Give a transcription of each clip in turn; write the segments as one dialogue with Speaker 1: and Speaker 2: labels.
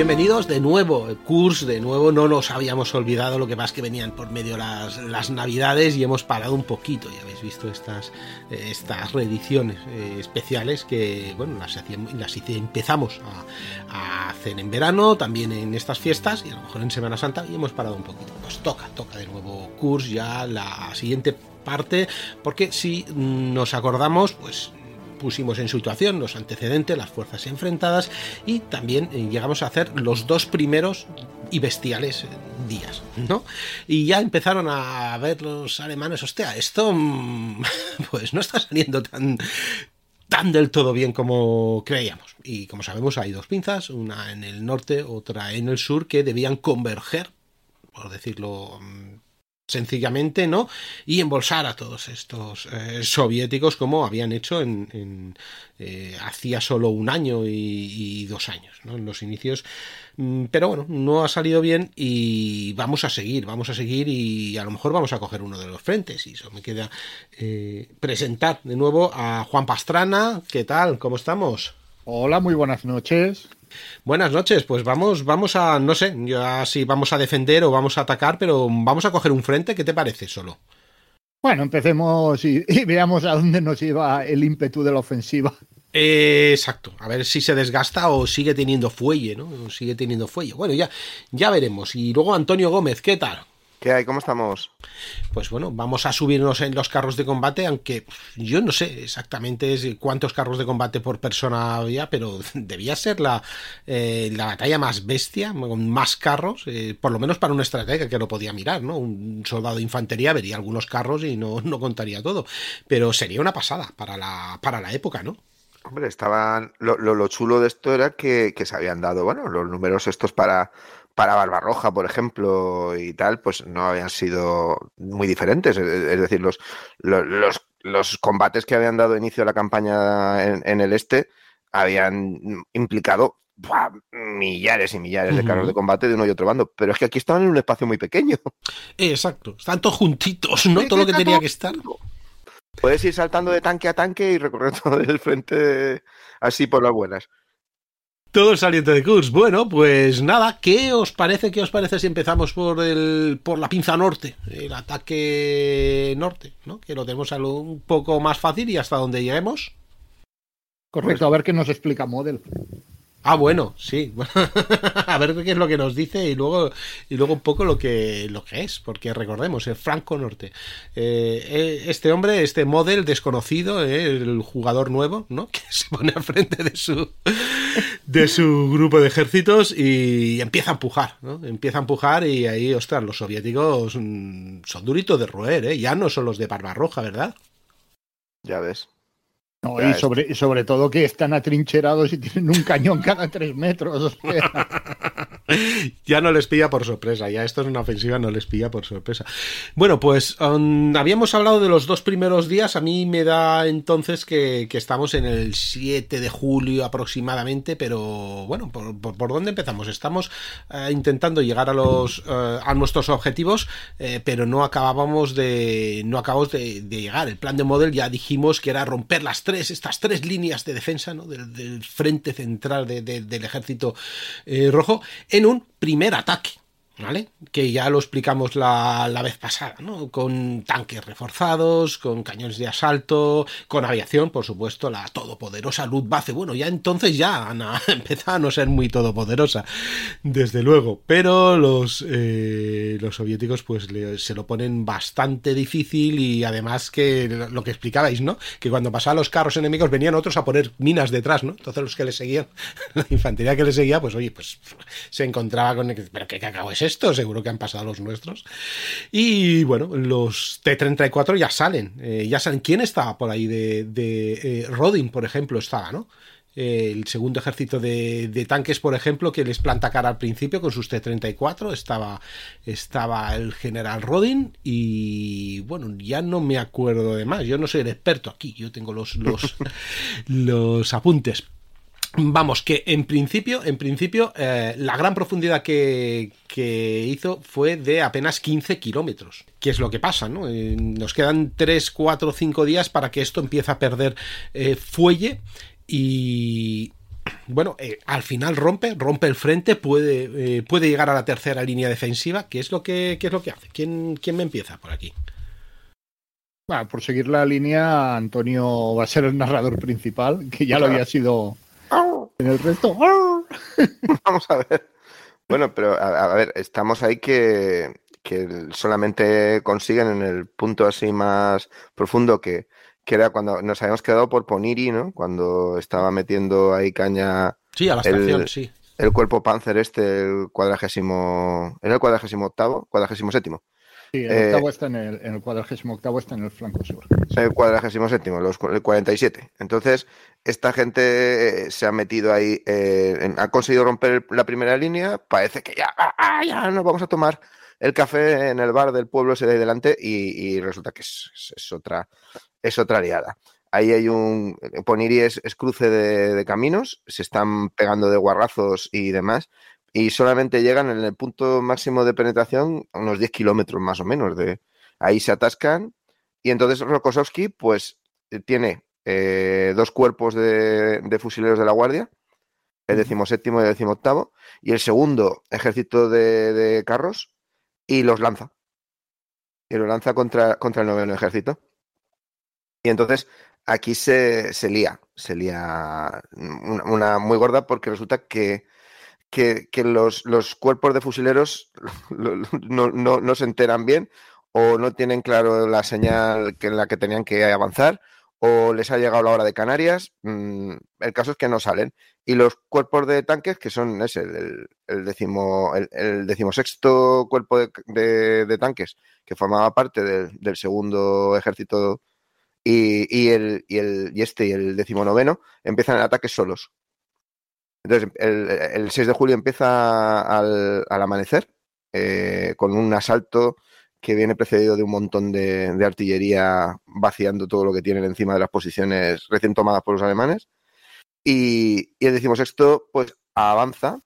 Speaker 1: Bienvenidos de nuevo, Kurs, de nuevo no nos habíamos olvidado, lo que más que venían por medio las, las navidades y hemos parado un poquito, ya habéis visto estas, eh, estas reediciones eh, especiales que, bueno, las, hacíamos, las empezamos a, a, hacer en verano, también en estas fiestas y a lo mejor en Semana Santa y hemos parado un poquito. Pues toca, toca de nuevo Kurs ya la siguiente parte, porque si nos acordamos, pues pusimos en situación los antecedentes, las fuerzas enfrentadas y también eh, llegamos a hacer los dos primeros y bestiales días, ¿no? Y ya empezaron a ver los alemanes, hostia, esto mm, pues no está saliendo tan tan del todo bien como creíamos. Y como sabemos hay dos pinzas, una en el norte, otra en el sur, que debían converger, por decirlo mm, sencillamente, ¿no? Y embolsar a todos estos eh, soviéticos como habían hecho en, en eh, hacía solo un año y, dos años, ¿no? En los inicios. Mm, pero bueno, no ha salido bien y vamos a seguir, vamos a seguir y a lo mejor vamos a coger uno de los frentes. Y eso me queda eh, presentar de nuevo a Juan Pastrana. ¿Qué tal? ¿Cómo estamos?
Speaker 2: Hola, muy buenas noches.
Speaker 1: Buenas noches, pues vamos, vamos a, no sé, ya si vamos a defender o vamos a atacar, pero vamos a coger un frente, ¿qué te parece solo?
Speaker 2: Bueno, empecemos y, y veamos a dónde nos lleva el ímpetu de la ofensiva.
Speaker 1: Eh, exacto, a ver si se desgasta o sigue teniendo fuelle, ¿no? O sigue teniendo fuelle. Bueno, ya, ya veremos. Y luego Antonio Gómez, ¿qué tal?
Speaker 3: ¿Qué hay? ¿Cómo estamos?
Speaker 1: Pues bueno, vamos a subirnos en los carros de combate, aunque yo no sé exactamente cuántos carros de combate por persona había, pero debía ser la, eh, la batalla más bestia, con más carros, eh, por lo menos para un estratega que lo podía mirar, ¿no? Un soldado de infantería vería algunos carros y no, no contaría todo, pero sería una pasada para la, para la época, ¿no?
Speaker 3: Hombre, estaban. Lo, lo, lo chulo de esto era que, que se habían dado, bueno, los números estos para para Barbarroja, por ejemplo, y tal, pues no habían sido muy diferentes. Es decir, los, los, los combates que habían dado inicio a la campaña en, en el este habían implicado ¡buah! millares y millares de carros de combate de uno y otro bando, pero es que aquí estaban en un espacio muy pequeño.
Speaker 1: Exacto, están todos juntitos, ¿no? Todo lo que tenía que estar.
Speaker 3: Puedes ir saltando de tanque a tanque y recorrer todo el frente así por las buenas.
Speaker 1: Todo saliente de Kurs. Bueno, pues nada, ¿qué os parece? ¿Qué os parece si empezamos por el por la pinza norte? El ataque norte, ¿no? Que lo tenemos un poco más fácil y hasta donde lleguemos.
Speaker 2: Correcto, a ver qué nos explica Model.
Speaker 1: Ah, bueno, sí. a ver qué es lo que nos dice y luego, y luego un poco lo que, lo que es, porque recordemos, el Franco Norte. Eh, este hombre, este model desconocido, eh, el jugador nuevo, ¿no? Que se pone al frente de su, de su grupo de ejércitos y empieza a empujar, ¿no? Empieza a empujar y ahí, ostras, los soviéticos son duritos de roer, ¿eh? Ya no son los de Barbarroja, ¿verdad?
Speaker 3: Ya ves.
Speaker 2: No, y sobre, sobre todo que están atrincherados y tienen un cañón cada tres metros. O sea.
Speaker 1: ya no les pilla por sorpresa, ya esto es una ofensiva, no les pilla por sorpresa. Bueno, pues um, habíamos hablado de los dos primeros días, a mí me da entonces que, estamos en el 7 de julio aproximadamente, pero bueno, ¿por, dónde empezamos? Estamos uh, intentando llegar a los uh, a nuestros objetivos, eh, pero no acabábamos de no acabamos de, llegar. El plan de model ya dijimos que era romper las tres, estas tres líneas de defensa ¿no? del, frente central de, de, del ejército eh, rojo en un primer ataque. ¿Vale? Que ya lo explicamos la, la, vez pasada, ¿no? Con tanques reforzados, con cañones de asalto, con aviación, por supuesto, la todopoderosa Luftwaffe. Bueno, ya entonces ya Ana, empezaba a no ser muy todopoderosa, desde luego, pero los, eh, los soviéticos pues se lo ponen bastante difícil y además que lo que explicabais, ¿no? Que cuando pasaban los carros enemigos venían otros a poner minas detrás, ¿no? Entonces los que le seguían, la infantería que le seguía, pues oye, pues se encontraba con... ¿Pero qué cacao es esto? Seguro que han pasado los nuestros. Y bueno, los T-34 ya salen, eh, ya salen. ¿Quién estaba por ahí? De, de eh, Rodin, por ejemplo, estaba, ¿no? Eh, el segundo ejército de, de, tanques, por ejemplo, que les planta cara al principio con sus T-34, estaba, estaba el general Rodin y bueno, ya no me acuerdo de más, yo no soy el experto aquí, yo tengo los, los, los apuntes, Vamos, que en principio, en principio, eh, la gran profundidad que, que, hizo fue de apenas 15 kilómetros. ¿Qué es lo que pasa? ¿no? Eh, nos quedan 3, 4, 5 días para que esto empiece a perder eh, fuelle y, bueno, eh, al final rompe, rompe el frente, puede, eh, puede llegar a la tercera línea defensiva. ¿Qué es lo que, es lo que hace? ¿Quién, ¿Quién me empieza por aquí?
Speaker 2: Bueno, por seguir la línea, Antonio va a ser el narrador principal, que ya lo había sido en el resto.
Speaker 3: Vamos a ver. Bueno, pero a, a ver, estamos ahí que, que solamente consiguen en el punto así más profundo que, que era cuando nos habíamos quedado por Poniri, ¿no? Cuando estaba metiendo ahí caña.
Speaker 1: Sí, a la estación, el, sí.
Speaker 3: El cuerpo Panzer este, el cuadragésimo. ¿Era el cuadragésimo octavo? Cuadragésimo séptimo.
Speaker 2: Sí, el octavo eh, está en el, en el cuadragésimo octavo está en el flanco sur.
Speaker 3: El cuadragésimo séptimo, los, el 47. Entonces, esta gente se ha metido ahí, eh, ha conseguido romper la primera línea, parece que ya, ah, ya nos vamos a tomar el café en el bar del pueblo ese de delante y, resulta que es, otra, es otra. Ahí hay un. Poniri es, cruce de, caminos, se están pegando de guarrazos y demás, y solamente llegan en el punto máximo de penetración unos 10 kilómetros más o menos. De, ahí se atascan, y entonces Rokossovsky, pues, tiene eh, dos cuerpos de, de, fusileros de la Guardia, el decimoséptimo y el decimoctavo, y el segundo ejército de, de carros, y los lanza. Y los lanza contra, contra el noveno ejército. Y entonces aquí se, se lía, se lía una, una, muy gorda porque resulta que, que, que los, los, cuerpos de fusileros no, no, no, se enteran bien o no tienen claro la señal que en la que tenían que avanzar o les ha llegado la hora de Canarias. Mm, el caso es que no salen. Y los cuerpos de tanques, que son ese, el, el, décimo, el, decimosexto cuerpo de, de, tanques, que formaba parte del, del segundo ejército y, y, el, y, el, y este y el decimonoveno empiezan el ataque solos. Entonces, el, el 6 de julio empieza al, al amanecer eh, con un asalto que viene precedido de un montón de, artillería vaciando todo lo que tienen encima de las posiciones recién tomadas por los alemanes. Y, y el decimosexto, pues avanza,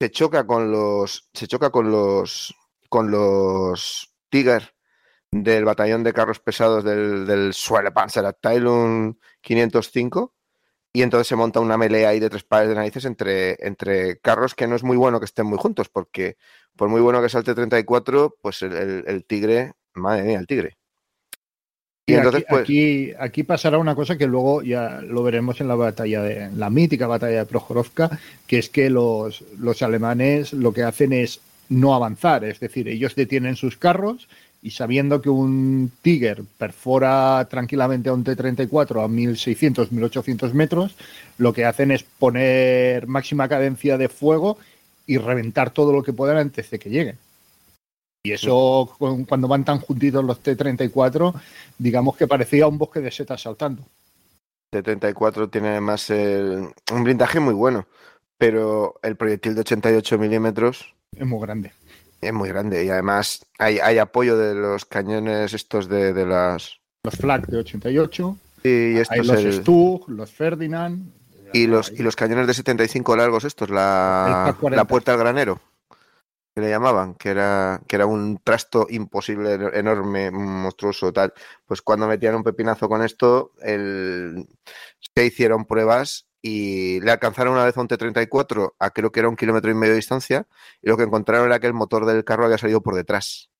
Speaker 3: se choca con los, se choca con los, con los del batallón de carros pesados del, del Schwere-Panzer-Abteilung 505 y entonces se monta una melea ahí de tres pares de narices entre, entre carros que no es muy bueno que estén muy juntos porque por muy bueno que salte 34 pues el, el, el tigre, madre mía, el tigre.
Speaker 2: Y, y entonces, aquí, pues... aquí, aquí, pasará una cosa que luego ya lo veremos en la batalla de en la mítica batalla de Prokhorovka, que es que los, los alemanes lo que hacen es no avanzar, es decir, ellos detienen sus carros y sabiendo que un Tiger perfora tranquilamente a un T-34 a 1600, 1800 metros, lo que hacen es poner máxima cadencia de fuego y reventar todo lo que puedan antes de que lleguen. Y eso, cuando van tan juntitos los T-34, digamos que parecía un bosque de setas saltando.
Speaker 3: T-34 tiene además el, un blindaje muy bueno, pero el proyectil de 88 milímetros
Speaker 2: es muy grande.
Speaker 3: Es muy grande y además hay, hay apoyo de los cañones estos de, de las...
Speaker 2: Los Flak de 88.
Speaker 3: Y estos
Speaker 2: hay los el... Stug, los Ferdinand.
Speaker 3: Y los, y los cañones de 75 largos estos, la, la puerta al granero, que le llamaban, que era, que era un trasto imposible, enorme, monstruoso, tal. Pues cuando metían un pepinazo con esto, el... se hicieron pruebas y le alcanzaron una vez a un T-34 a creo que era un kilómetro y medio de distancia y lo que encontraron era que el motor del carro había salido por detrás.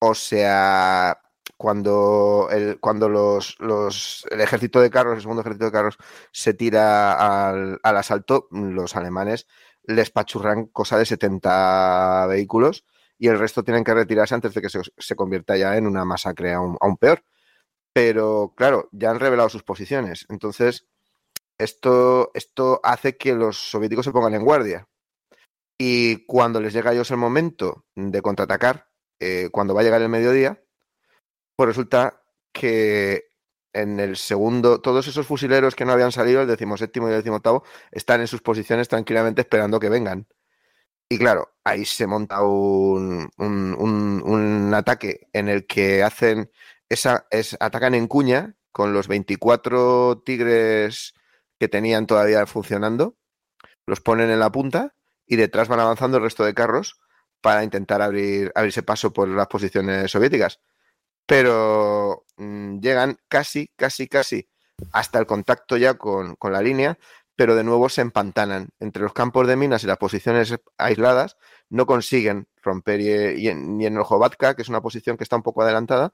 Speaker 3: O sea, cuando el, cuando los, los, el ejército de carros, el segundo ejército de carros, se tira al, al asalto, los alemanes les pachurran cosa de 70 vehículos y el resto tienen que retirarse antes de que se, se convierta ya en una masacre aún, aún, peor. Pero claro, ya han revelado sus posiciones. Entonces, esto, esto hace que los soviéticos se pongan en guardia. Y cuando les llega a ellos el momento de contraatacar, eh, cuando va a llegar el mediodía, pues resulta que en el segundo, todos esos fusileros que no habían salido, el decimoséptimo y el decimoctavo, están en sus posiciones tranquilamente esperando que vengan. Y claro, ahí se monta un, un, un, un ataque en el que hacen esa, es, atacan en cuña con los 24 tigres que tenían todavía funcionando, los ponen en la punta y detrás van avanzando el resto de carros para intentar abrir, abrirse paso por las posiciones soviéticas. Pero mmm, llegan casi, casi, casi hasta el contacto ya con, con, la línea, pero de nuevo se empantanan. Entre los campos de minas y las posiciones aisladas no consiguen romper y, en, en Ojovatka, que es una posición que está un poco adelantada,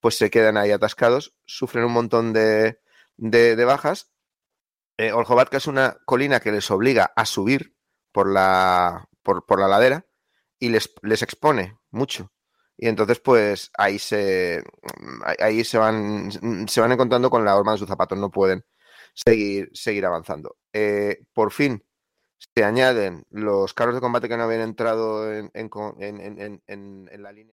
Speaker 3: pues se quedan ahí atascados, sufren un montón de, de bajas eh, Oljovatka es una colina que les obliga a subir por la, por, por la ladera y les, les, expone mucho. Y entonces, pues ahí se, ahí se van, se van encontrando con la horma de sus zapatos, no pueden seguir, seguir avanzando. Eh, por fin se añaden los carros de combate que no habían entrado en, en, en, en la línea.